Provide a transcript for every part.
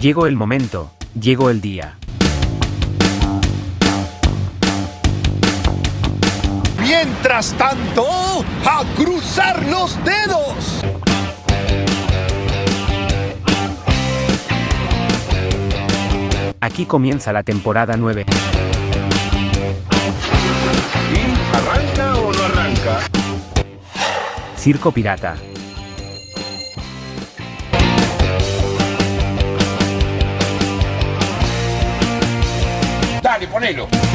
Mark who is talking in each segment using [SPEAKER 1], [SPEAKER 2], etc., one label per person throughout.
[SPEAKER 1] Llegó el momento, llegó el día.
[SPEAKER 2] Mientras tanto, a cruzar los dedos.
[SPEAKER 1] Aquí comienza la temporada 9.
[SPEAKER 2] ¿Arranca o no arranca?
[SPEAKER 1] Circo Pirata.
[SPEAKER 2] Dale, ponelo.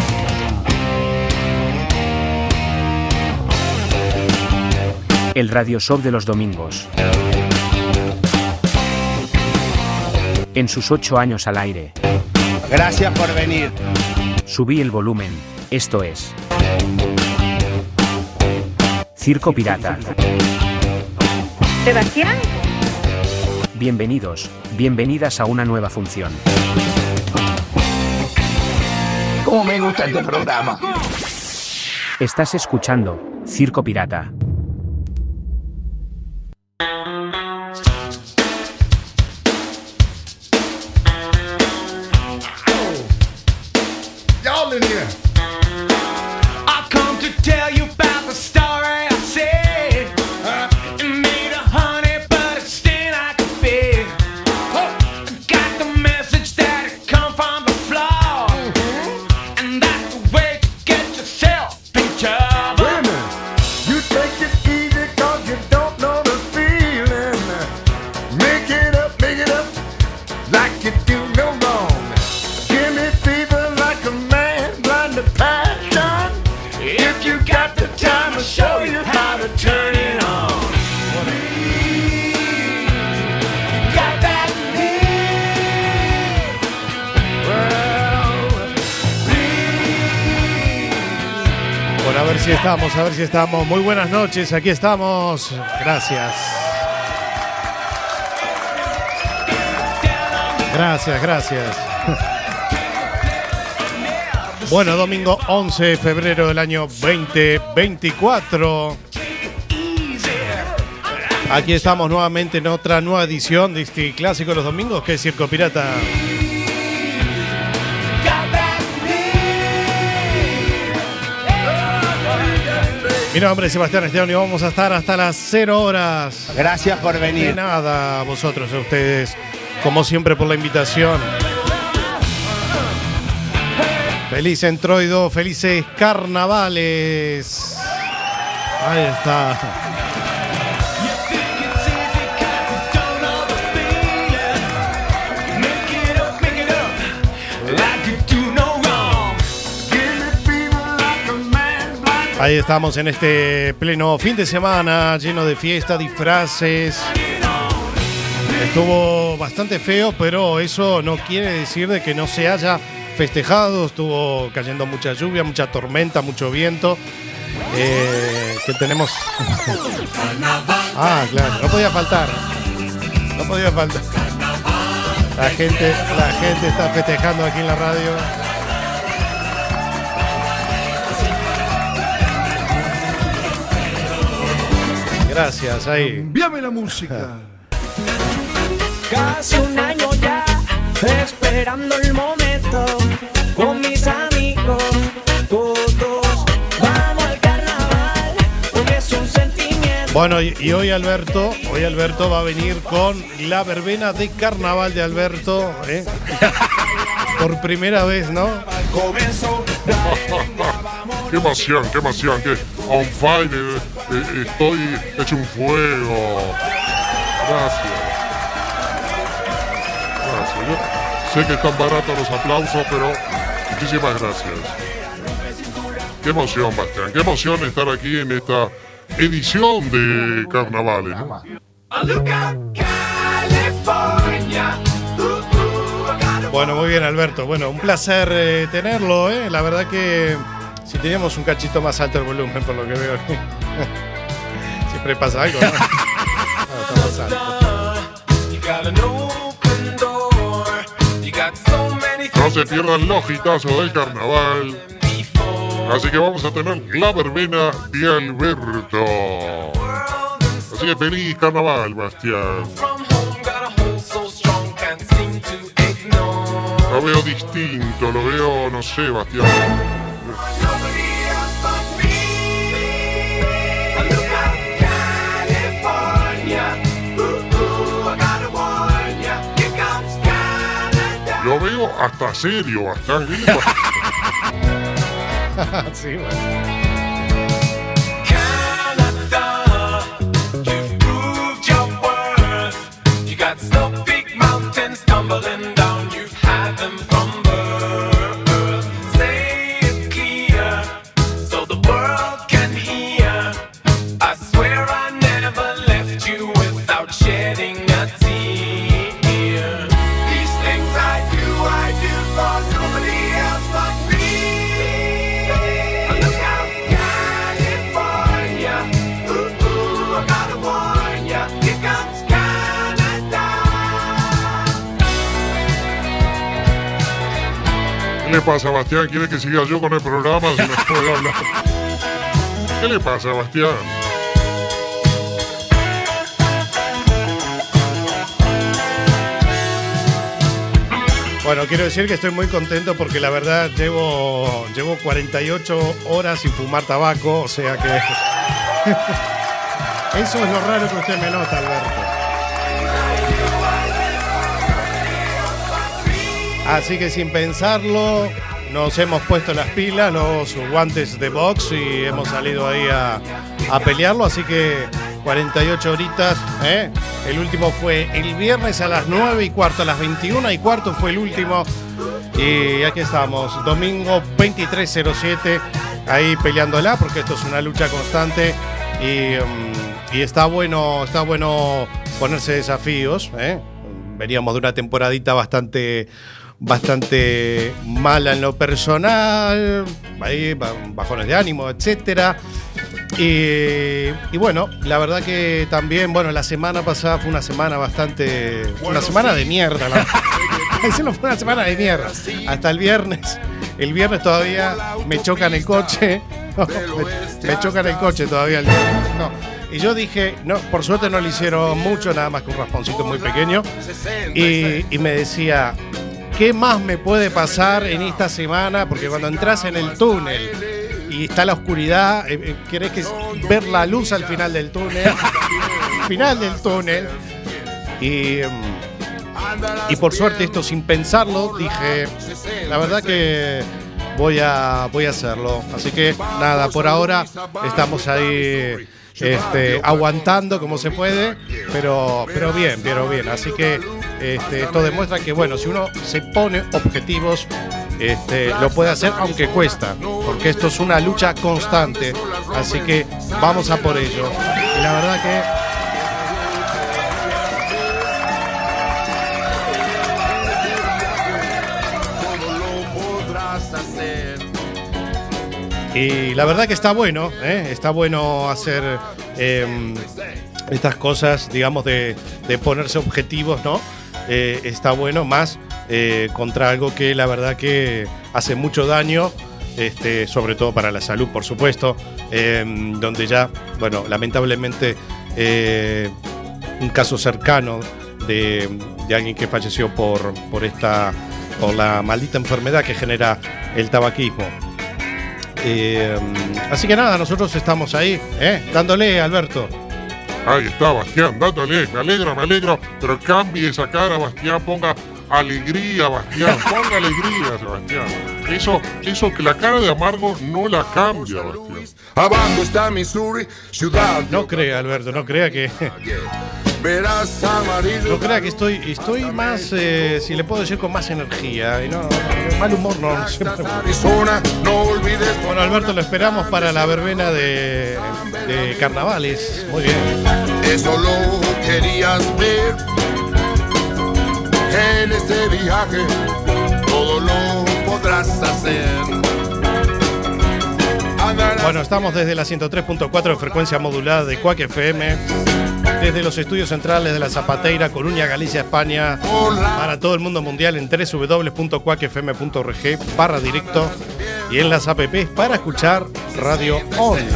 [SPEAKER 1] El radio show de los domingos. En sus ocho años al aire,
[SPEAKER 2] Gracias por venir.
[SPEAKER 1] subí el volumen. Esto es. Circo Pirata.
[SPEAKER 3] Sebastián.
[SPEAKER 1] Bienvenidos, bienvenidas a una nueva función.
[SPEAKER 2] ¿Cómo me gusta este programa?
[SPEAKER 1] Estás escuchando Circo Pirata.
[SPEAKER 4] Estamos. Muy buenas noches, aquí estamos. Gracias. Gracias, gracias. Bueno, domingo 11 de febrero del año 2024. Aquí estamos nuevamente en otra nueva edición de este clásico de los domingos que es Circo Pirata. Mi nombre es Sebastián Esteban y vamos a estar hasta las 0 horas.
[SPEAKER 2] Gracias por
[SPEAKER 4] De
[SPEAKER 2] venir.
[SPEAKER 4] nada, a vosotros, a ustedes, como siempre, por la invitación. Feliz entroido, felices carnavales. Ahí está. Ahí estamos en este pleno fin de semana, lleno de fiesta, disfraces. Estuvo bastante feo, pero eso no quiere decir de que no se haya festejado. Estuvo cayendo mucha lluvia, mucha tormenta, mucho viento. Eh, que tenemos. ah, claro, no podía faltar. No podía faltar. La gente, la gente está festejando aquí en la radio. Gracias, ahí.
[SPEAKER 5] Envíame la música.
[SPEAKER 6] Casi un año ya, esperando el momento, con mis amigos, todos vamos al carnaval, porque es un sentimiento.
[SPEAKER 4] Bueno, y, y hoy Alberto, hoy Alberto va a venir con la verbena de carnaval de Alberto, ¿eh? Por primera vez, ¿no?
[SPEAKER 7] Qué emoción, qué emoción, que on fire, eh, eh, estoy hecho un fuego. Gracias. Gracias. Sé que están baratos los aplausos, pero muchísimas gracias. Qué emoción, Bastián, qué emoción estar aquí en esta edición de carnavales. ¿no?
[SPEAKER 4] Bueno, muy bien, Alberto. Bueno, un placer eh, tenerlo, ¿eh? La verdad que si teníamos un cachito más alto el volumen, por lo que veo siempre pasa algo, ¿no? Está
[SPEAKER 7] se pierdan los hitazos del carnaval. Así que vamos a tener la verbena de Alberto. Así que feliz carnaval, Bastián. Lo veo distinto, lo veo, no sé, Bastián. Lo veo hasta serio, Bastián. ¿Qué le pasa?
[SPEAKER 4] sí, bueno.
[SPEAKER 7] Pasa, Bastián? ¿Quiere que siga yo con el programa si no puedo hablar? ¿Qué le pasa, Bastián?
[SPEAKER 4] Bueno, quiero decir que estoy muy contento porque la verdad llevo, llevo 48 horas sin fumar tabaco, o sea que. Eso es lo raro que usted me nota, Alberto. Así que sin pensarlo, nos hemos puesto las pilas, los guantes de box y hemos salido ahí a, a pelearlo. Así que 48 horitas. ¿eh? El último fue el viernes a las 9 y cuarto, a las 21 y cuarto fue el último. Y aquí estamos, domingo 2307, ahí peleándola, porque esto es una lucha constante. Y, mm, y está bueno, está bueno ponerse desafíos. ¿eh? Veníamos de una temporadita bastante bastante mala en lo personal, ahí, ba- bajones de ánimo, etcétera. Y, y bueno, la verdad que también, bueno, la semana pasada fue una semana bastante. Una semana de mierda, la no fue una semana de mierda. Hasta el viernes. El viernes todavía me chocan el coche. me, me chocan el coche todavía el viernes. No. Y yo dije, no, por suerte no le hicieron mucho, nada más que un rasponcito muy pequeño. Y, y me decía, ¿qué más me puede pasar en esta semana? Porque cuando entras en el túnel y está la oscuridad, eh, eh, querés que ver la luz al final del túnel. final del túnel. Y, mm, y por suerte esto sin pensarlo, dije, la verdad que voy a, voy a hacerlo. Así que nada, por ahora estamos ahí este, aguantando como se puede, pero, pero bien, pero bien. Así que este, esto demuestra que, bueno, si uno se pone objetivos, este, lo puede hacer aunque cuesta, porque esto es una lucha constante. Así que vamos a por ello. Y la verdad que Y la verdad que está bueno, ¿eh? está bueno hacer eh, estas cosas, digamos, de, de ponerse objetivos, ¿no? Eh, está bueno más eh, contra algo que la verdad que hace mucho daño, este, sobre todo para la salud, por supuesto, eh, donde ya, bueno, lamentablemente eh, un caso cercano de, de alguien que falleció por, por esta por la maldita enfermedad que genera el tabaquismo. Eh, así que nada, nosotros estamos ahí, dándole, Alberto.
[SPEAKER 7] Ahí está, Bastián, dándole. Me alegro, me alegro. Pero cambie esa cara, Bastián. Ponga alegría, Bastián. Ponga alegría, Sebastián. Eso, eso que la cara de amargo no la cambia, Bastián.
[SPEAKER 5] Abajo está Missouri, ciudad.
[SPEAKER 4] No crea, Alberto, no crea que.
[SPEAKER 5] Verás amarillo.
[SPEAKER 4] No crea que estoy, estoy más, eh, si le puedo decir, con más energía. Y no, mal humor no. siempre-. Bueno, Alberto, lo esperamos para la verbena de, de carnavales. Muy bien.
[SPEAKER 5] Eso lo querías ver. En este viaje todo lo podrás hacer.
[SPEAKER 4] Bueno, estamos desde la 103.4 de frecuencia modulada de Cuac FM, desde los estudios centrales de la Zapateira, Coruña, Galicia, España, para todo el mundo mundial en www.cuacfm.org barra directo y en las apps para escuchar radio online.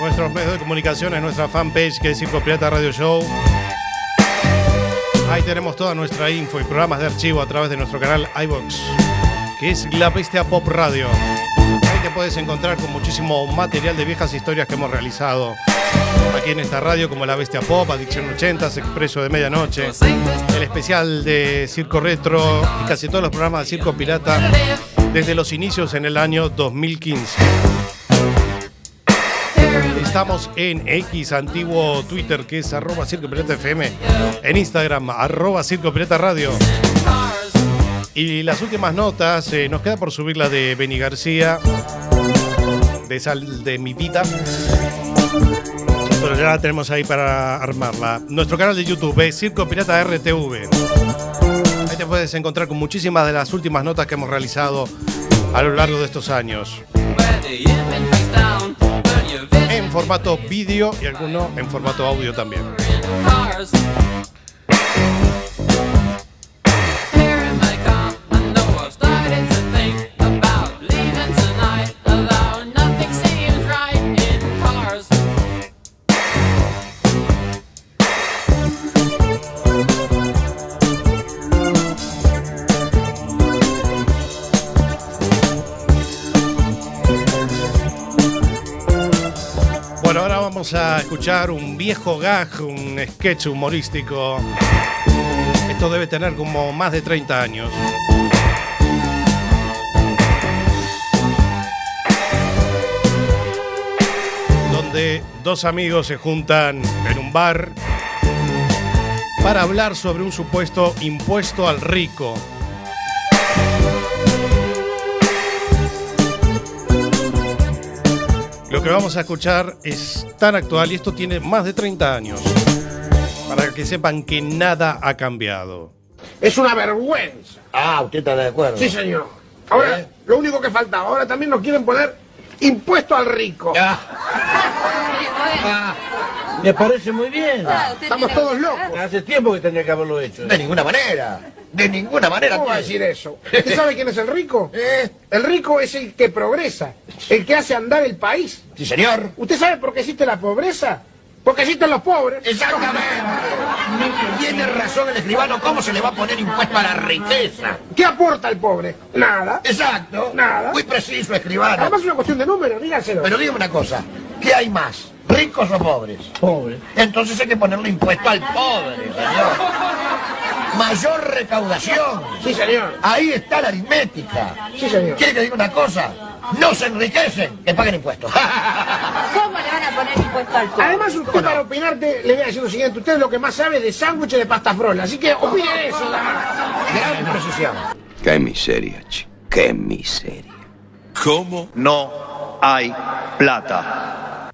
[SPEAKER 4] Nuestros medios de comunicación en nuestra fanpage que es Pirata Radio Show. Ahí tenemos toda nuestra info y programas de archivo a través de nuestro canal iBox, que es La Bestia Pop Radio. Ahí te puedes encontrar con muchísimo material de viejas historias que hemos realizado aquí en esta radio, como La Bestia Pop, Adicción 80, Expreso de Medianoche, el especial de Circo Retro y casi todos los programas de Circo Pirata desde los inicios en el año 2015. Estamos en X, antiguo Twitter, que es arroba Circo Pirata FM. En Instagram, arroba Circo Pirata Radio. Y las últimas notas, eh, nos queda por subir la de Beni García, de Sal de mi vida. Pero ya la tenemos ahí para armarla. Nuestro canal de YouTube es Circo Pirata RTV. Ahí te puedes encontrar con muchísimas de las últimas notas que hemos realizado a lo largo de estos años. En formato vídeo y alguno en formato audio también. A escuchar un viejo gag, un sketch humorístico. Esto debe tener como más de 30 años. Donde dos amigos se juntan en un bar para hablar sobre un supuesto impuesto al rico. Que vamos a escuchar es tan actual y esto tiene más de 30 años. Para que sepan que nada ha cambiado.
[SPEAKER 3] Es una vergüenza.
[SPEAKER 8] Ah, usted está de acuerdo.
[SPEAKER 3] Sí, señor. Ahora,
[SPEAKER 8] ¿Eh?
[SPEAKER 3] lo único que falta ahora también nos quieren poner impuesto al rico.
[SPEAKER 8] Ah, me parece muy bien.
[SPEAKER 3] Estamos todos locos.
[SPEAKER 8] Hace tiempo que tendría que haberlo hecho.
[SPEAKER 9] De ninguna manera. De ninguna manera.
[SPEAKER 3] ¿Cómo va a decir eso? ¿Usted sabe quién es el rico?
[SPEAKER 9] ¿Eh?
[SPEAKER 3] El rico es el que progresa, el que hace andar el país.
[SPEAKER 9] Sí, señor.
[SPEAKER 3] ¿Usted sabe por qué existe la pobreza? Porque existen los pobres.
[SPEAKER 9] Exactamente. Tiene razón el escribano. ¿Cómo se le va a poner impuesto a la riqueza?
[SPEAKER 3] ¿Qué aporta el pobre? Nada.
[SPEAKER 9] Exacto.
[SPEAKER 3] Nada.
[SPEAKER 9] Muy preciso, escribano.
[SPEAKER 3] Además es una cuestión de números, díganselo.
[SPEAKER 9] Pero dígame una cosa. ¿Qué hay más? ¿Ricos o pobres?
[SPEAKER 8] Pobre.
[SPEAKER 9] Entonces hay que ponerle impuesto al pobre, señor. Mayor recaudación.
[SPEAKER 3] Sí, señor.
[SPEAKER 9] Ahí está la aritmética.
[SPEAKER 3] Sí, señor.
[SPEAKER 9] ¿Quiere que diga una cosa? No se enriquecen, que paguen impuestos.
[SPEAKER 10] ¿Cómo le van a poner impuesto al pobre?
[SPEAKER 3] Además, usted para opinarte, le voy a decir lo siguiente. Usted es lo que más sabe de sándwiches de pasta frola. Así que opine eso.
[SPEAKER 9] Gran precisión.
[SPEAKER 11] Qué miseria, chico. Qué miseria.
[SPEAKER 12] ¿Cómo? No hay plata.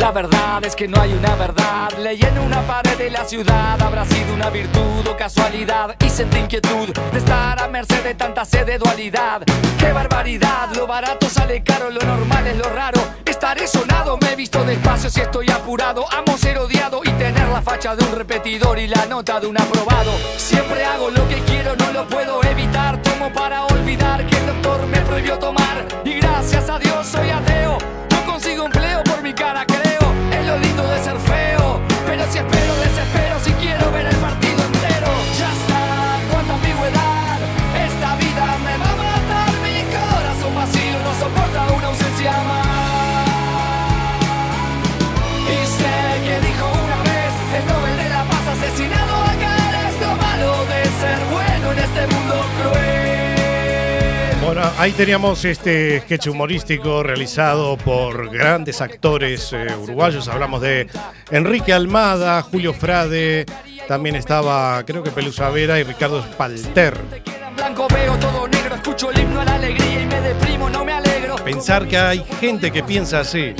[SPEAKER 6] La verdad es que no hay una verdad. Leí en una pared de la ciudad. Habrá sido una virtud o casualidad. Y sentí inquietud de estar a merced de tanta sed de dualidad. ¡Qué barbaridad! Lo barato sale caro, lo normal es lo raro. Estaré sonado, me he visto despacio si estoy apurado. Amo ser odiado y tener la facha de un repetidor y la nota de un aprobado. Siempre hago lo que quiero, no lo puedo evitar.
[SPEAKER 4] Ahí teníamos este sketch humorístico realizado por grandes actores eh, uruguayos. Hablamos de Enrique Almada, Julio Frade, También estaba, creo que Pelusa Vera y Ricardo Spalter. Pensar que hay gente que piensa así.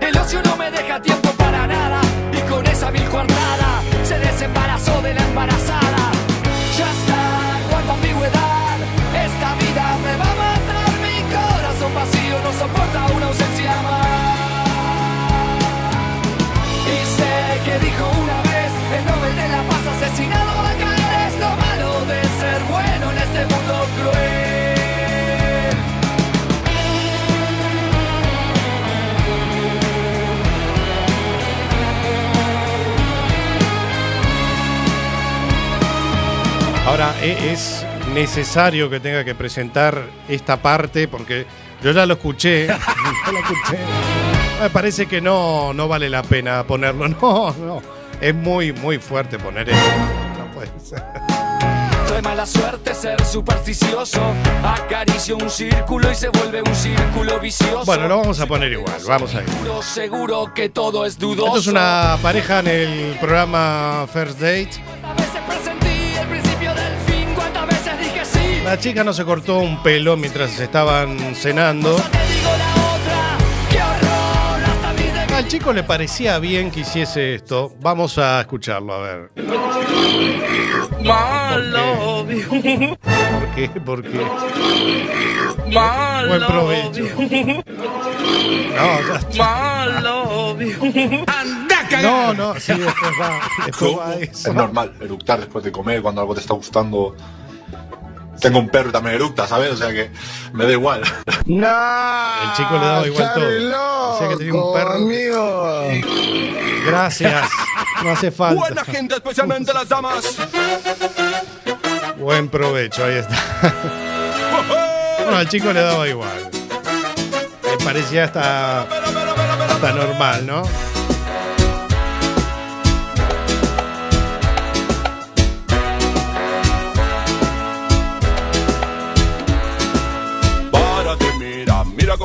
[SPEAKER 6] El ocio no me deja tiempo para nada y con esa coartada se desembarazó de la embarazada.
[SPEAKER 4] Ahora, e- es necesario que tenga que presentar esta parte porque yo ya lo escuché. ya lo escuché. Me parece que no, no vale la pena ponerlo. No, no. Es muy, muy fuerte poner esto. No puede ser.
[SPEAKER 6] Trae mala suerte ser supersticioso. Acaricia un círculo y se vuelve un círculo vicioso.
[SPEAKER 4] Bueno, lo vamos a poner igual. Vamos a ir.
[SPEAKER 6] Seguro, seguro que todo es dudoso.
[SPEAKER 4] Esto es una pareja en el programa First Date. La chica no se cortó un pelo mientras estaban cenando. Al chico le parecía bien que hiciese esto. Vamos a escucharlo, a ver. ¿Por qué? ¿Por qué? Buen provecho. No, ya está. No, no, sí, después va, después va eso.
[SPEAKER 13] Es normal eructar después de comer cuando algo te está gustando. Tengo un perro y también eructa, ¿sabes? O sea que me da igual.
[SPEAKER 4] El chico le daba igual todo. Decía que tenía un perro.
[SPEAKER 5] amigo.
[SPEAKER 4] Gracias. No hace falta.
[SPEAKER 6] Buena gente, especialmente las damas.
[SPEAKER 4] Buen provecho, ahí está. Bueno, al chico le daba igual. Le parecía hasta, hasta normal, ¿no?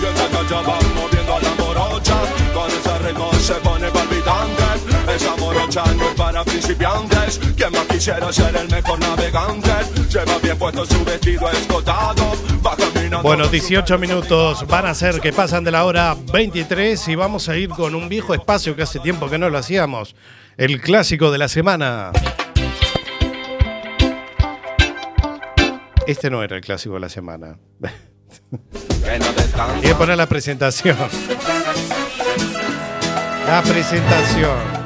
[SPEAKER 14] Y esta cacha va moviendo a la morocha, con ese ritmo se pone palpitante. Esa morocha no es para principiantes, quien más quisiera ser el mejor navegante. Lleva bien puesto su vestido escotado, va caminando.
[SPEAKER 4] Bueno, 18 minutos van a ser que pasan de la hora 23 y vamos a ir con un viejo espacio que hace tiempo que no lo hacíamos. El clásico de la semana. Este no era el clásico de la semana.
[SPEAKER 14] Que
[SPEAKER 4] poner la presentación. La presentación.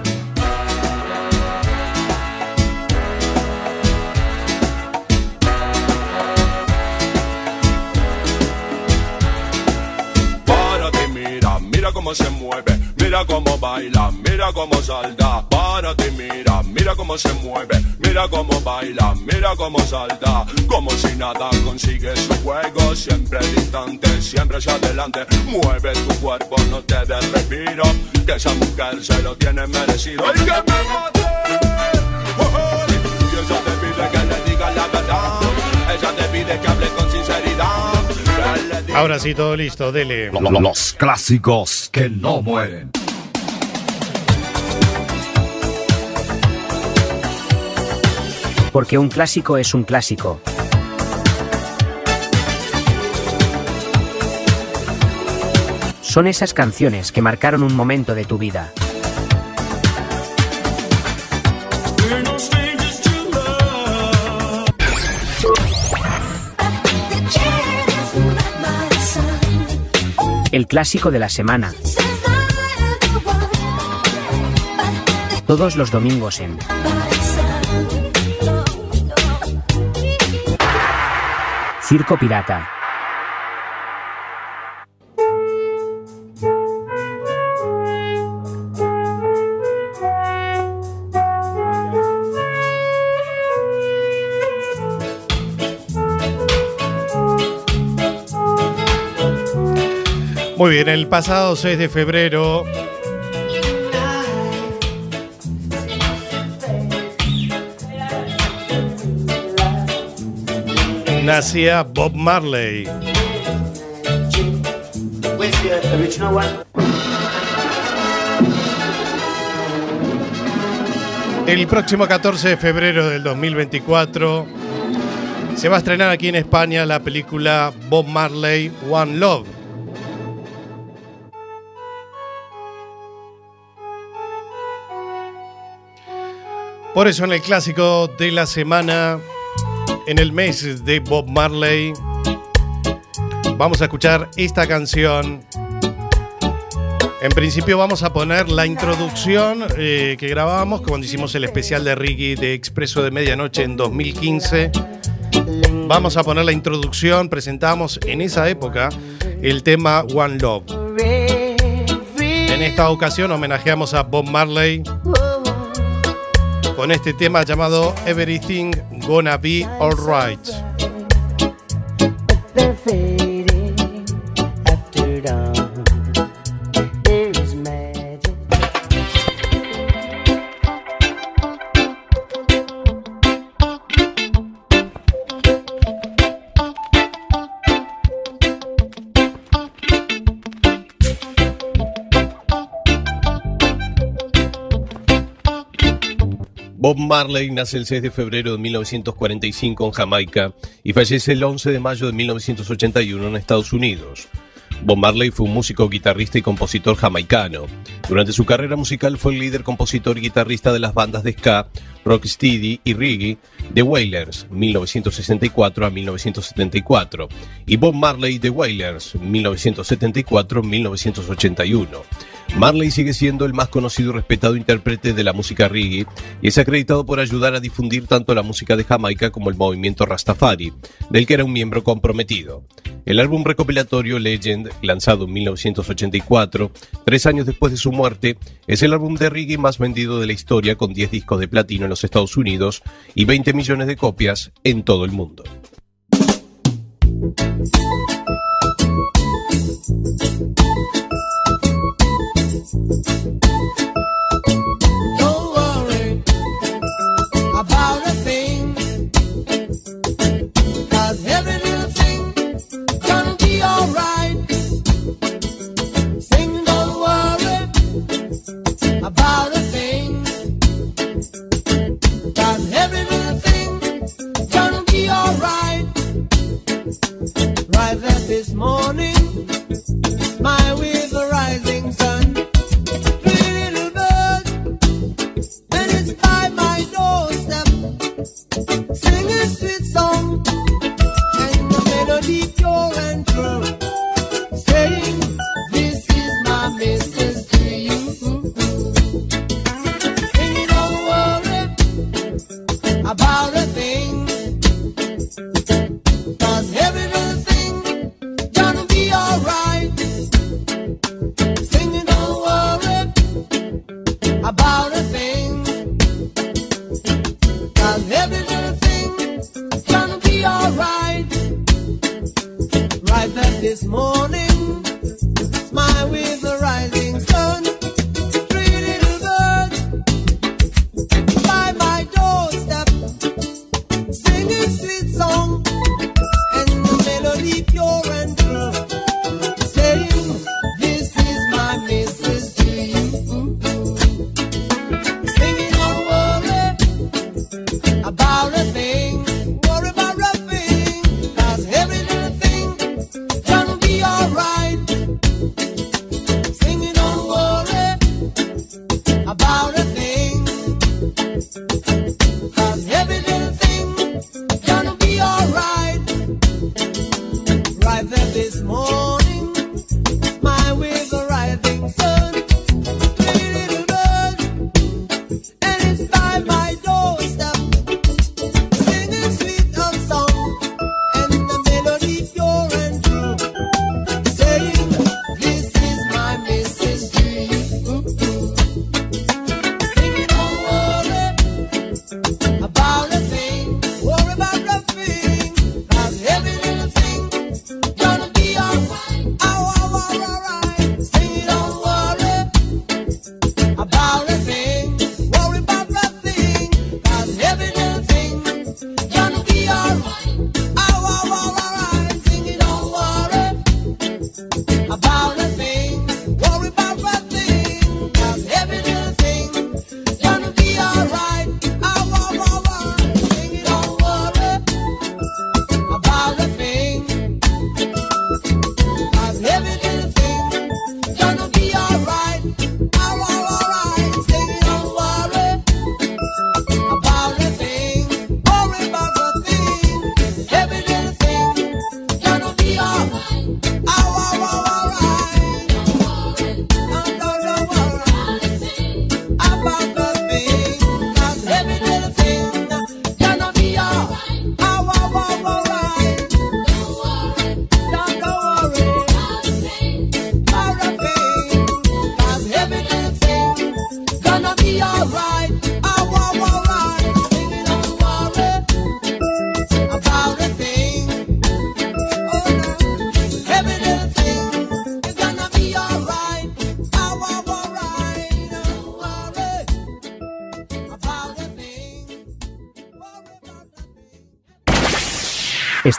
[SPEAKER 14] Se mueve, mira cómo baila, mira cómo salta. Párate, mira, mira cómo se mueve, mira cómo baila, mira cómo salta. Como si nada consigue su juego, siempre distante, siempre hacia adelante. Mueve tu cuerpo, no te des respiro, que esa mujer se lo tiene merecido. ¡Ay, que me mate! Oh, oh. Y ella te pide que le diga la verdad, ella te pide que hable con sinceridad.
[SPEAKER 4] Ahora sí, todo listo, dele.
[SPEAKER 15] Los clásicos que no mueren.
[SPEAKER 1] Porque un clásico es un clásico. Son esas canciones que marcaron un momento de tu vida. El clásico de la semana. Todos los domingos en Circo Pirata.
[SPEAKER 4] Muy bien, el pasado 6 de febrero nacía Bob Marley. El próximo 14 de febrero del 2024 se va a estrenar aquí en España la película Bob Marley One Love. Por eso en el clásico de la semana, en el mes de Bob Marley, vamos a escuchar esta canción. En principio vamos a poner la introducción eh, que grabamos cuando hicimos el especial de Ricky de Expreso de Medianoche en 2015. Vamos a poner la introducción, presentamos en esa época el tema One Love. En esta ocasión homenajeamos a Bob Marley con este tema llamado Everything Gonna Be Alright.
[SPEAKER 16] Bob Marley nace el 6 de febrero de 1945 en Jamaica y fallece el 11 de mayo de 1981 en Estados Unidos. Bob Marley fue un músico, guitarrista y compositor jamaicano. Durante su carrera musical fue el líder compositor y guitarrista de las bandas de ska, rocksteady y reggae The Wailers, 1964 a 1974, y Bob Marley The Wailers, 1974-1981. Marley sigue siendo el más conocido y respetado intérprete de la música reggae y es acreditado por ayudar a difundir tanto la música de Jamaica como el movimiento Rastafari, del que era un miembro comprometido. El álbum recopilatorio Legend, lanzado en 1984, tres años después de su muerte, es el álbum de reggae más vendido de la historia con 10 discos de platino en Estados Unidos y 20 millones de copias en todo el mundo.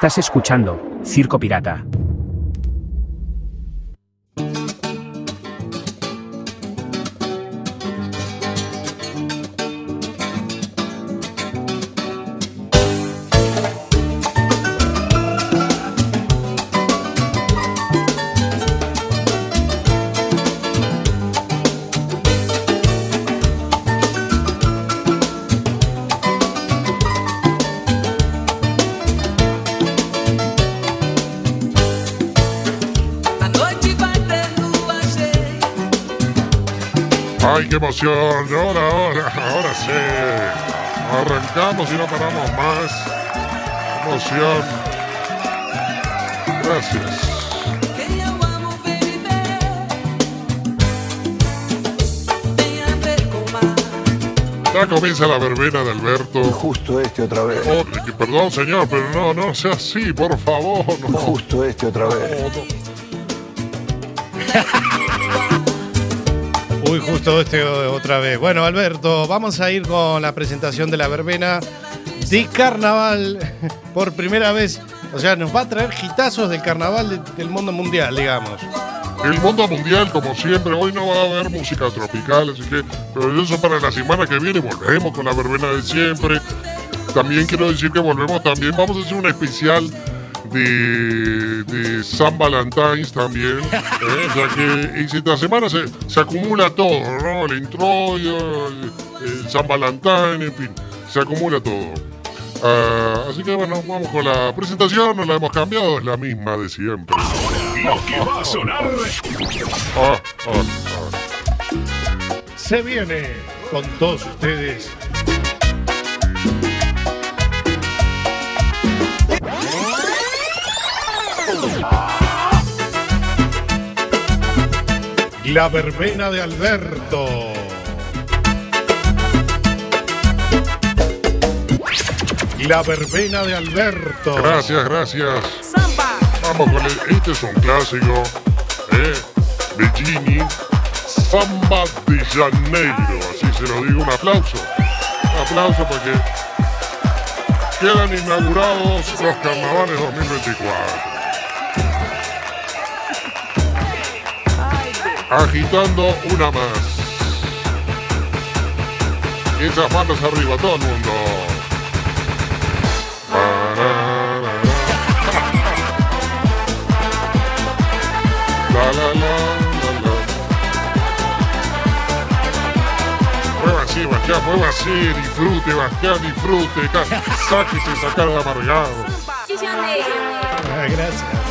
[SPEAKER 1] Estás escuchando Circo Pirata.
[SPEAKER 7] ¡Ay, qué emoción! Ahora, ahora, ahora sí. Arrancamos y no paramos más. Emoción. Gracias. Ya comienza la verbena de Alberto.
[SPEAKER 11] Justo este otra vez.
[SPEAKER 7] Oh, perdón, señor, pero no, no sea así, por favor. No.
[SPEAKER 11] Justo este otra vez.
[SPEAKER 4] Uy, justo este otra vez. Bueno, Alberto, vamos a ir con la presentación de la verbena de carnaval por primera vez. O sea, nos va a traer gitazos del carnaval de- del mundo mundial, digamos.
[SPEAKER 7] El mundo mundial, como siempre, hoy no va a haber música tropical, así que, pero eso para la semana que viene volvemos con la verbena de siempre. También quiero decir que volvemos también, vamos a hacer un especial de, de San Valentine's también. ¿eh? O sea que esta semana se, se acumula todo, ¿no? El introito, el, el San Valentín, en fin, se acumula todo. Ah, así que bueno, vamos con la presentación, no la hemos cambiado, es la misma de siempre.
[SPEAKER 15] Lo que va a sonar.
[SPEAKER 7] Ah, ah, ah.
[SPEAKER 4] Se viene con todos ustedes. La verbena de Alberto. La verbena de Alberto.
[SPEAKER 7] Gracias, gracias. Vamos con el, este es un clásico, ¿eh? De Gini. Samba de Janeiro, así se lo digo, un aplauso. Un aplauso porque quedan inaugurados los carnavales 2024. Agitando una más. Y esas manos arriba, todo el mundo. La, la, la, la, la. Mueva así, Bastián, mueva así, disfrute, Bastián, disfrute, sáquese esa cara de amargado.
[SPEAKER 4] Gracias.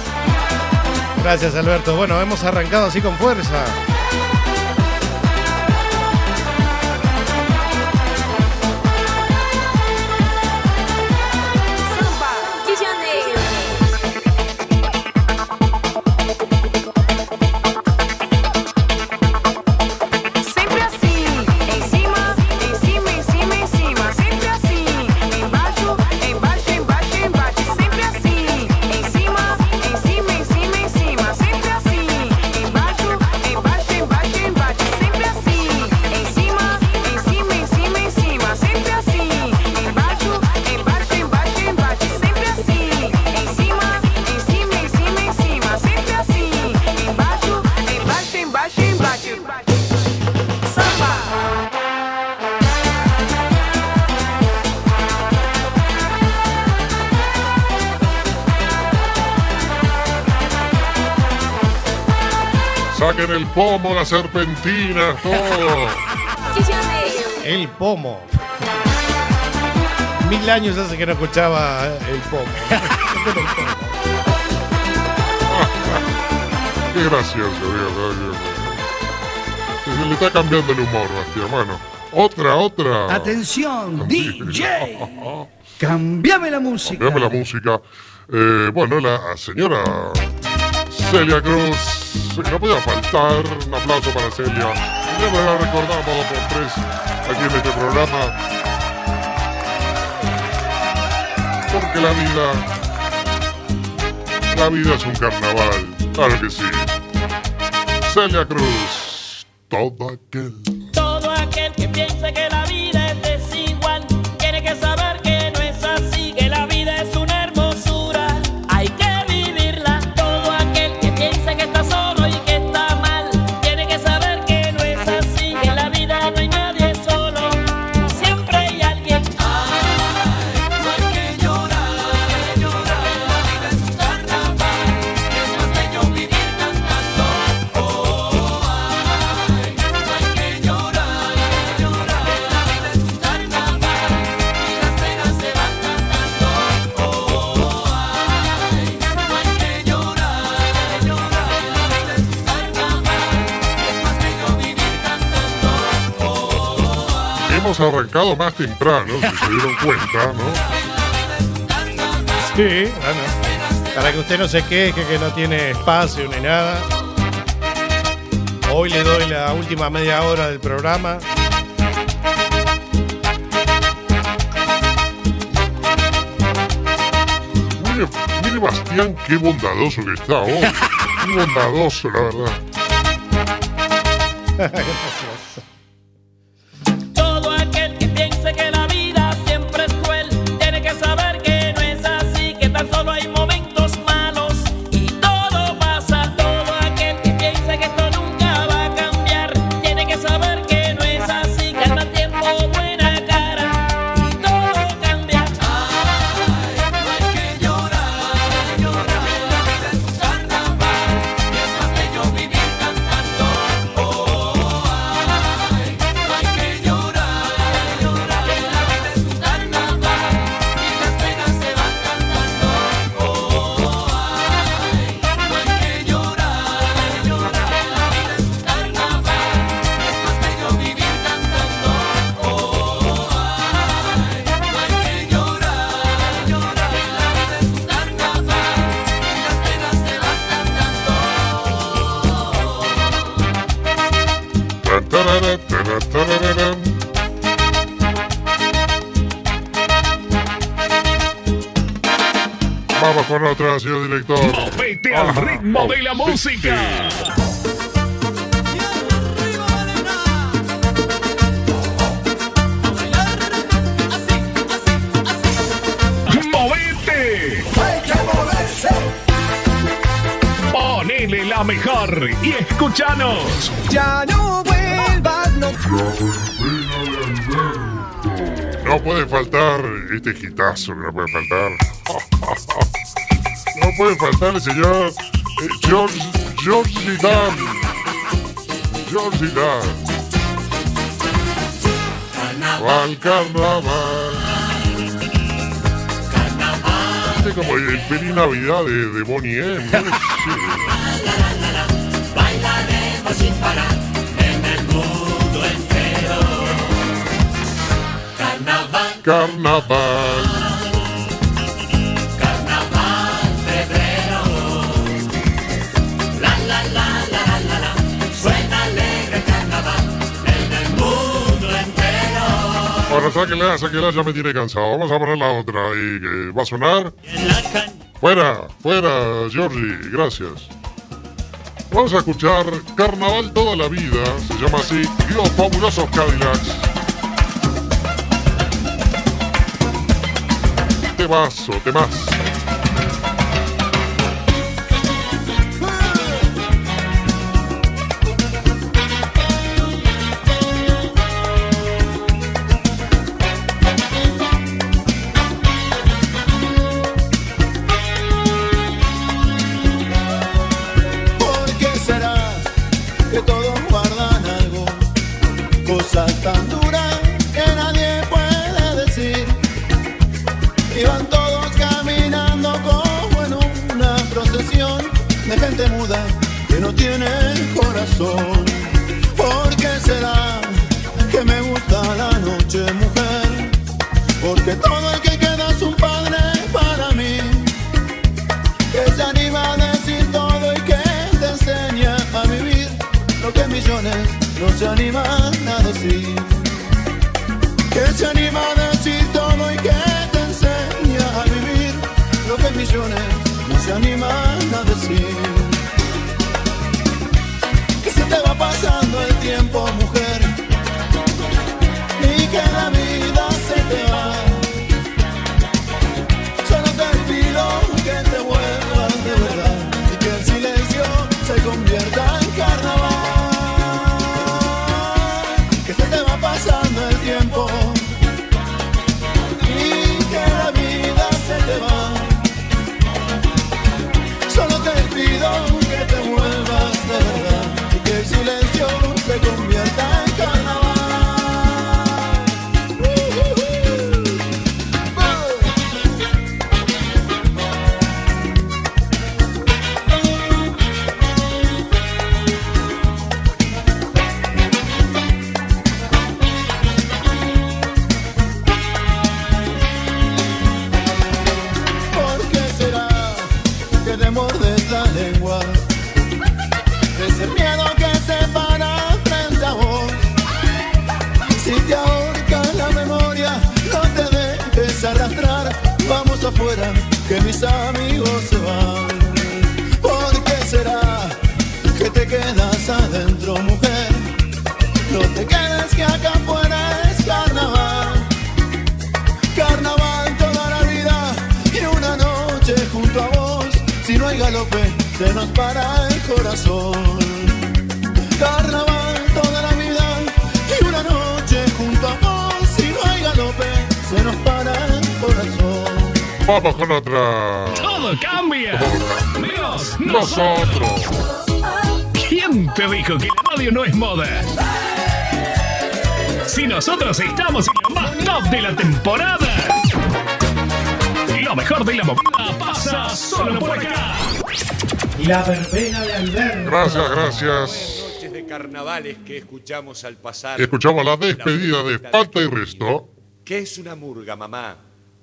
[SPEAKER 4] Gracias, Alberto. Bueno, hemos arrancado así con fuerza.
[SPEAKER 7] Saquen el pomo, la serpentina, todo.
[SPEAKER 4] El pomo. Mil años hace que no escuchaba el pomo.
[SPEAKER 7] Qué gracioso, Dios. Se le está cambiando el humor, Bastián. Bueno, otra, otra.
[SPEAKER 17] Atención, DJ. Cambiame la música.
[SPEAKER 7] Veamos la música. Eh, bueno, la señora Celia Cruz, que no podía faltar. Un aplauso para Celia. Siempre la recordamos por tres aquí en este programa. Porque la vida, la vida es un carnaval, claro que sí. Celia Cruz, todo aquel.
[SPEAKER 18] Todo aquel que piense que
[SPEAKER 7] Arrancado más temprano, si se dieron cuenta, ¿no?
[SPEAKER 4] Sí, bueno. Para que usted no se queje que no tiene espacio ni nada. Hoy le doy la última media hora del programa.
[SPEAKER 7] Mire, mire Bastián, qué bondadoso que está hoy. Qué bondadoso, la verdad.
[SPEAKER 15] música. ¡Movete!
[SPEAKER 16] Hay que moverse.
[SPEAKER 15] Ponele la mejor y escúchanos.
[SPEAKER 16] Ya no vuelvas, no.
[SPEAKER 7] No puede faltar este gitazo que no puede faltar. No puede faltar el señor George, George Zidane. George Zidane. Al carnaval. Este como el feliz Navidad de, de Bonnie M. ¿no?
[SPEAKER 18] Bailaremos sin parar en el mundo entero. Carnaval.
[SPEAKER 7] carnaval, Ahora sáquela, sáquela, ya me tiene cansado. Vamos a poner la otra y que va a sonar. Fuera, fuera, Georgie, gracias. Vamos a escuchar Carnaval toda la vida, se llama así, y los fabulosos Cadillacs. Temazo, temazo.
[SPEAKER 19] Que no tiene corazón. ¿Por qué será que me gusta la noche, mujer? Porque todo el que queda es un padre para mí que se anima a decir todo y que te enseña a vivir lo que millones no se animan a decir. se anima a decir todo y que te enseña a vivir lo que millones no se animan a decir. Pasando el tiempo, quedas adentro, mujer? No te quedes que acá afuera es carnaval. Carnaval toda la vida y una noche junto a vos. Si no hay galope, se nos para el corazón. Carnaval toda la vida y una noche junto a vos. Si no hay galope, se nos para el corazón.
[SPEAKER 7] Vamos con otra.
[SPEAKER 15] Todo cambia. Menos
[SPEAKER 7] Nosotros.
[SPEAKER 15] ¿Quién te dijo que la radio no es moda? Si nosotros estamos en lo más top de la temporada. Lo mejor de la movida pasa solo por acá.
[SPEAKER 17] La verbena de Alberto.
[SPEAKER 7] Gracias, gracias.
[SPEAKER 20] Noches de carnavales que escuchamos al pasar.
[SPEAKER 7] Escuchamos la despedida de Falta y Resto.
[SPEAKER 20] ¿Qué es una murga, mamá?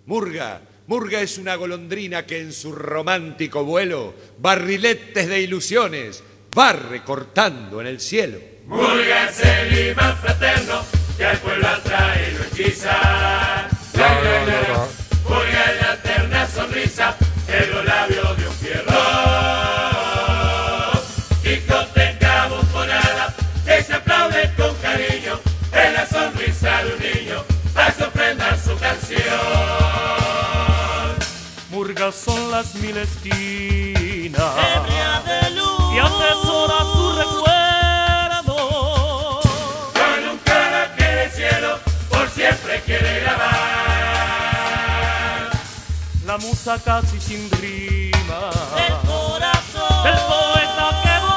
[SPEAKER 20] Murga. Murga es una golondrina que en su romántico vuelo, barriletes de ilusiones, va recortando en el cielo.
[SPEAKER 21] Murga es el imán fraterno que al pueblo atrae y lo hechiza. La, la, la, la. Murga es la eterna sonrisa en los labios de un fierro. Discoteca bufonada que se aplaude con cariño en la sonrisa de un niño para sorprender su canción.
[SPEAKER 22] Murgas son las mil esquinas y atesora su casi sin rima. Del corazón. Del poeta que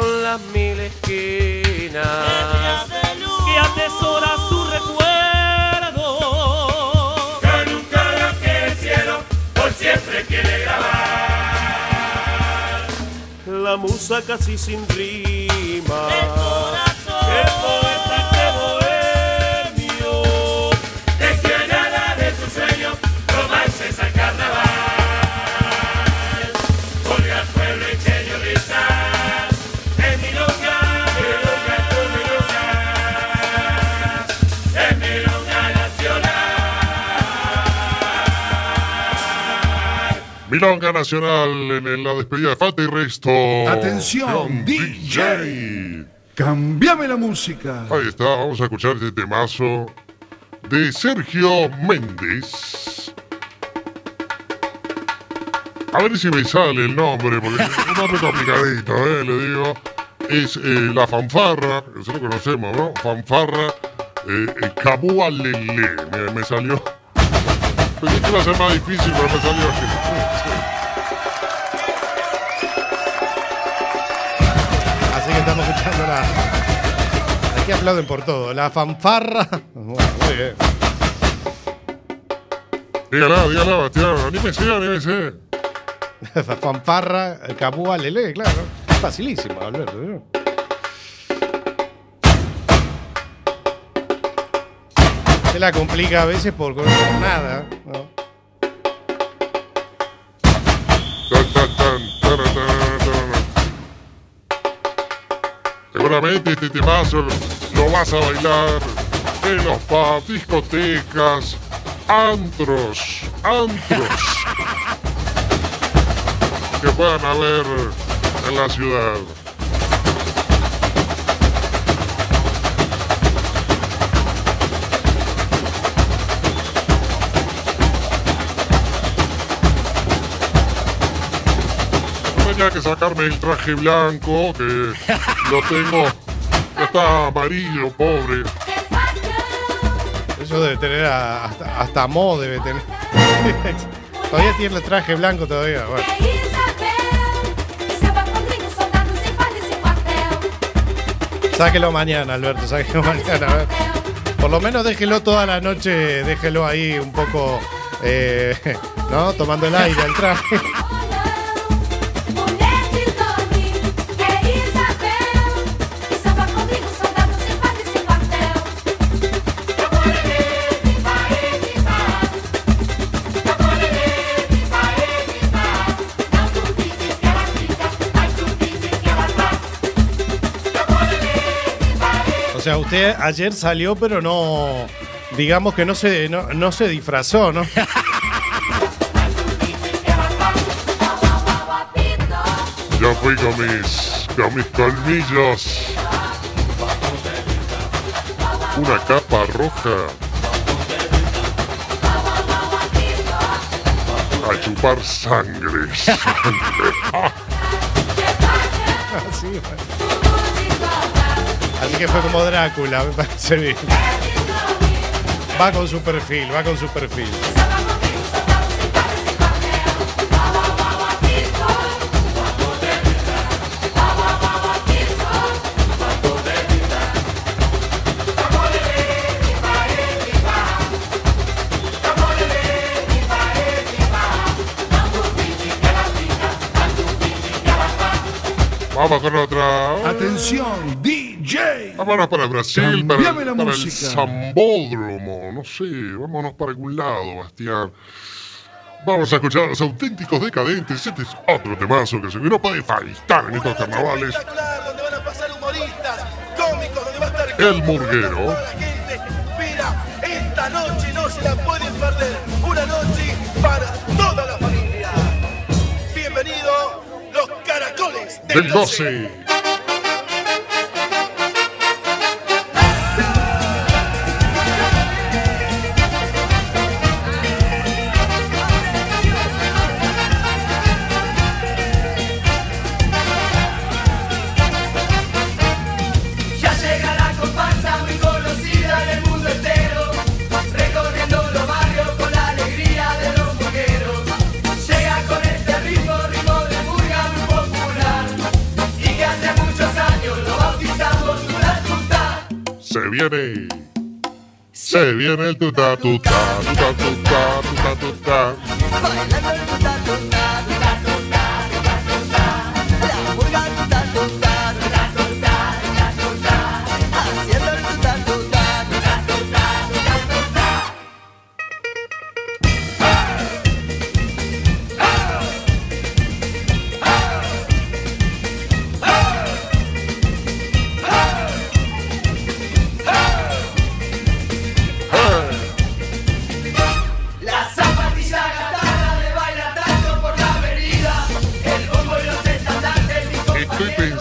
[SPEAKER 22] son las mil esquinas y atesora su recuerdo.
[SPEAKER 21] Con un coro que el cielo por siempre quiere grabar.
[SPEAKER 22] La musa casi sin rima. El poeta que
[SPEAKER 21] Milonga Nacional
[SPEAKER 7] en, en la despedida de Falta y Resto.
[SPEAKER 17] Atención, DJ. Cambiame la música.
[SPEAKER 7] Ahí está, vamos a escuchar este temazo de Sergio Méndez. A ver si me sale el nombre, porque es un nombre complicadito, eh, le digo. Es eh, la fanfarra, eso lo conocemos, ¿no? Fanfarra eh, eh, Cabúa Lele. Me, me salió. Pensé que iba a ser más difícil, pero me salió
[SPEAKER 4] aplauden por todo. La fanfarra. Bueno, muy bien.
[SPEAKER 7] Dígala, dígala, Bastián. Anímese, anímese.
[SPEAKER 4] La fanfarra, el Capúa Lele, claro. Es facilísimo, Alberto. ¿no? Se la complica a veces por nada. ¿no?
[SPEAKER 7] Seguramente este temazo vas a bailar en los pubs, discotecas, antros, antros que puedan haber en la ciudad. Tenía que sacarme el traje blanco, que lo tengo, está amarillo, pobre.
[SPEAKER 4] Eso debe tener hasta, hasta Mo debe tener. todavía tiene el traje blanco todavía. Bueno. Sáquelo mañana, Alberto, sáquelo mañana. a ver. Por lo menos déjelo toda la noche, déjelo ahí un poco, eh, ¿no? Tomando el aire, el traje. O sea, usted ayer salió, pero no, digamos que no se, no, no se disfrazó, ¿no?
[SPEAKER 7] Yo fui con mis, con mis colmillos. Una capa roja. A chupar sangre. sangre.
[SPEAKER 4] Así. Así que fue como Drácula, me parece bien. Va con su perfil, va con su perfil.
[SPEAKER 7] Vamos con otra.
[SPEAKER 17] Atención, DJ.
[SPEAKER 7] Vámonos para Brasil, para,
[SPEAKER 17] Cambiame la
[SPEAKER 7] para el. Zambódromo. No sé, vámonos para algún lado, Bastián. Vamos a escuchar a los auténticos decadentes. Este es otro temazo que se no puede faltar en estos carnavales.
[SPEAKER 23] donde van a pasar humoristas, cómicos, donde va a estar
[SPEAKER 7] El Murguero.
[SPEAKER 23] Mira, esta noche no se la pueden perder. Una noche para toda la familia. Bienvenido, los caracoles
[SPEAKER 7] Del 12. Viene. Se viene el tuta tuta, tuta tuta, tuta tuta.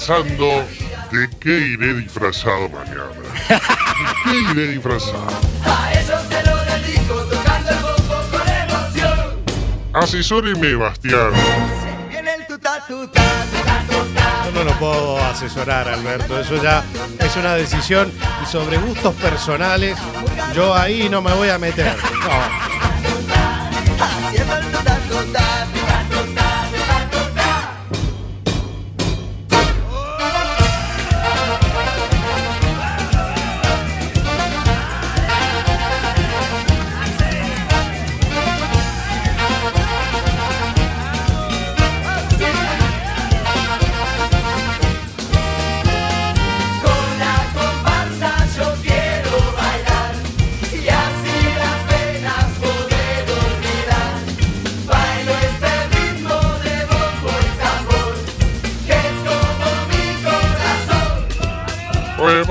[SPEAKER 7] De qué iré disfrazado mañana. ¿De qué iré disfrazado?
[SPEAKER 6] A ellos se lo dedico, tocando el con emoción.
[SPEAKER 7] Asesóreme, Bastián.
[SPEAKER 4] Yo no lo puedo asesorar, Alberto. Eso ya es una decisión y sobre gustos personales, yo ahí no me voy a meter. No.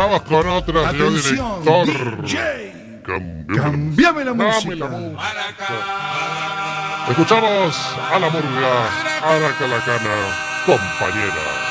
[SPEAKER 7] Vamos con otra, señor director.
[SPEAKER 17] DJ.
[SPEAKER 7] Cambiame,
[SPEAKER 17] la música.
[SPEAKER 7] la música. Escuchamos a la murga, a la calacana, compañera.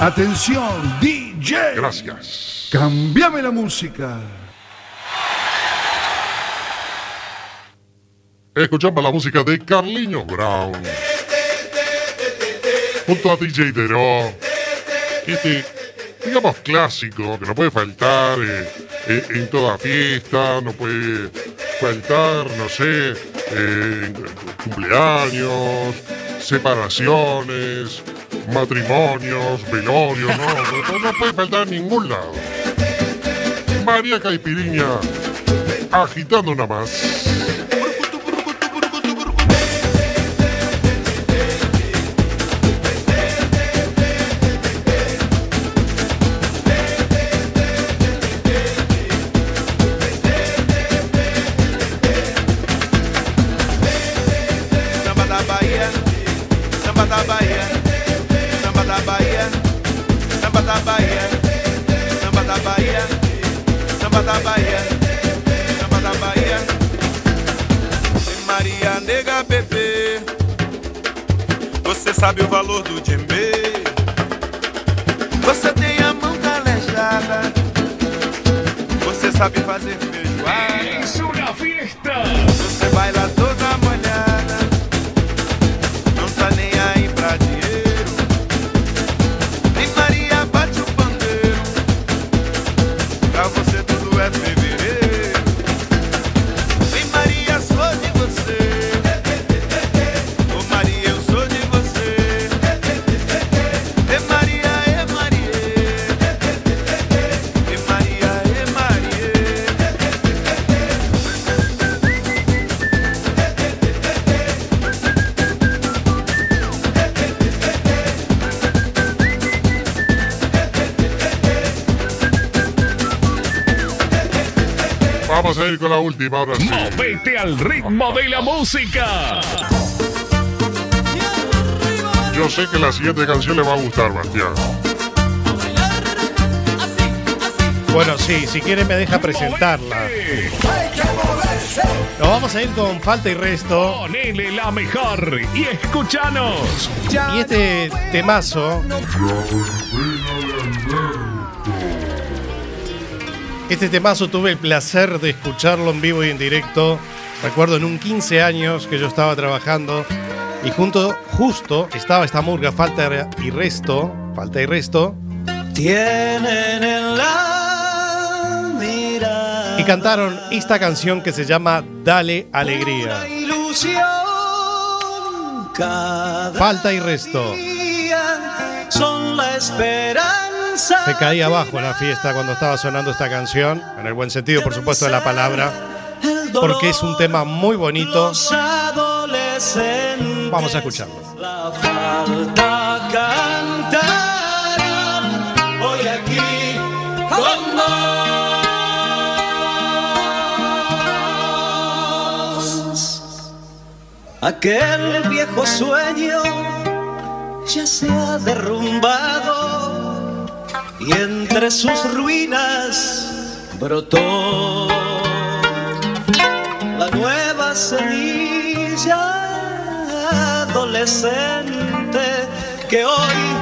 [SPEAKER 17] Atención, DJ.
[SPEAKER 7] Gracias.
[SPEAKER 17] Cambiame la música.
[SPEAKER 7] Escuchamos la música de Carliño Brown. Junto a DJ Dero. Este, digamos, clásico, que no puede faltar eh, eh, en toda fiesta, no puede faltar, no sé, eh, cumpleaños, separaciones, matrimonios, velorios, no, no, puede faltar en ningún lado. María Caipiriña, agitando una más.
[SPEAKER 5] Samba da Bahia, samba da Bahia, samba da Bahia, samba da Bahia. Tem Maria Nega Bebê, você sabe o valor do djembe. Você tem a mão calejada, você sabe fazer feijoada.
[SPEAKER 15] Es una fiesta.
[SPEAKER 5] Você baila
[SPEAKER 7] ir con la última, ahora sí.
[SPEAKER 15] Movete al ritmo de la música.
[SPEAKER 7] Yo sé que la siguiente canción le va a gustar, Bastián.
[SPEAKER 4] Bueno, sí, si quiere me deja presentarla. Nos vamos a ir con falta y resto.
[SPEAKER 15] Ponele la mejor y escúchanos.
[SPEAKER 4] Y este temazo. Este temazo tuve el placer de escucharlo en vivo y en directo. Recuerdo en un 15 años que yo estaba trabajando y junto, justo estaba esta murga, falta y resto, falta y resto.
[SPEAKER 23] Tienen en la mirada.
[SPEAKER 4] Y cantaron esta canción que se llama Dale Alegría.
[SPEAKER 23] ilusión
[SPEAKER 4] Falta y resto.
[SPEAKER 23] son la esperanza
[SPEAKER 4] Se caía abajo la fiesta cuando estaba sonando esta canción, en el buen sentido, por supuesto, de la palabra, porque es un tema muy bonito. Vamos a escucharlo.
[SPEAKER 23] la falta cantarán hoy aquí con vos aquel viejo sueño ya se ha derrumbado y entre sus ruinas brotó la nueva semilla adolescente que hoy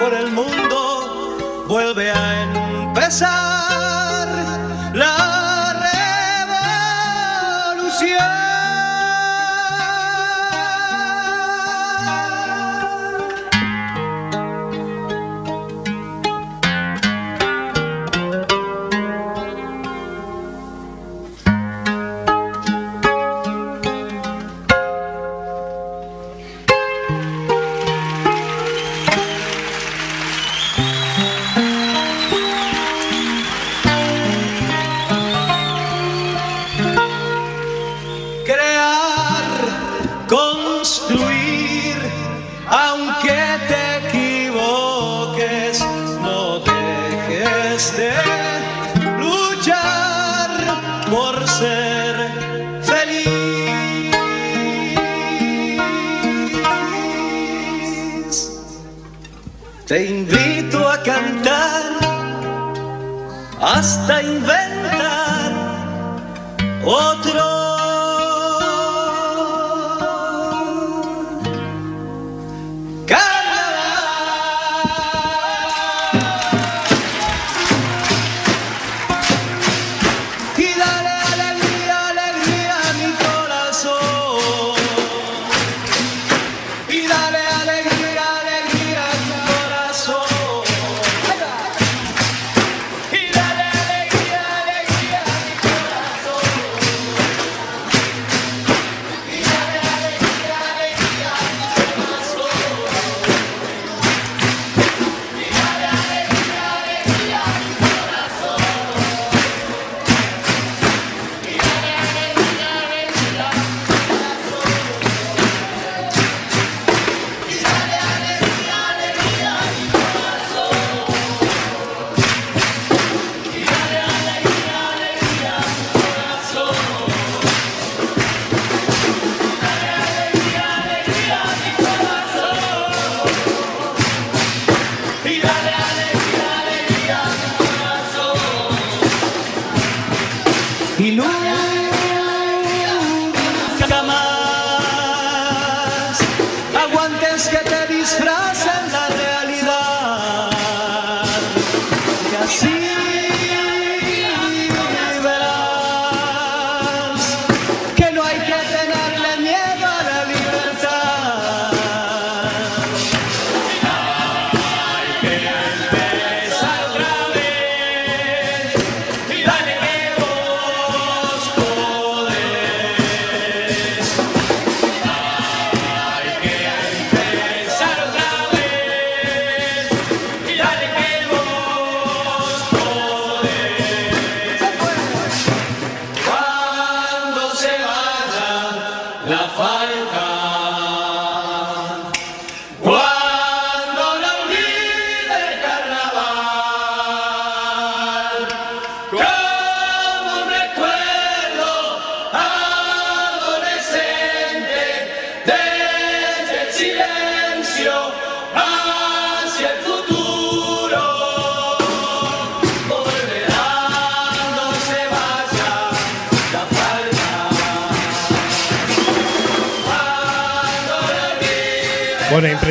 [SPEAKER 23] por el mundo vuelve a empezar la revolución. Te invito a cantar hasta inventar otro.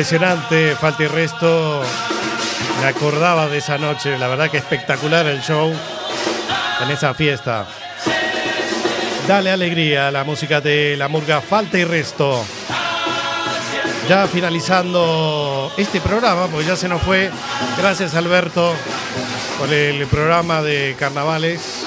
[SPEAKER 4] Impresionante, falta y resto. Me acordaba de esa noche, la verdad que espectacular el show en esa fiesta. Dale alegría a la música de la murga Falta y Resto. Ya finalizando este programa, pues ya se nos fue. Gracias Alberto por el programa de carnavales.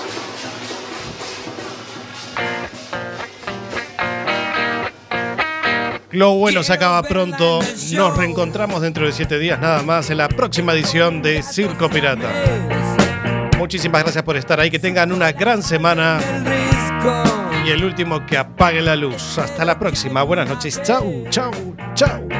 [SPEAKER 4] Lo bueno se acaba pronto. Nos reencontramos dentro de siete días nada más en la próxima edición de Circo Pirata. Muchísimas gracias por estar ahí. Que tengan una gran semana. Y el último que apague la luz. Hasta la próxima. Buenas noches. Chau, chau, chau.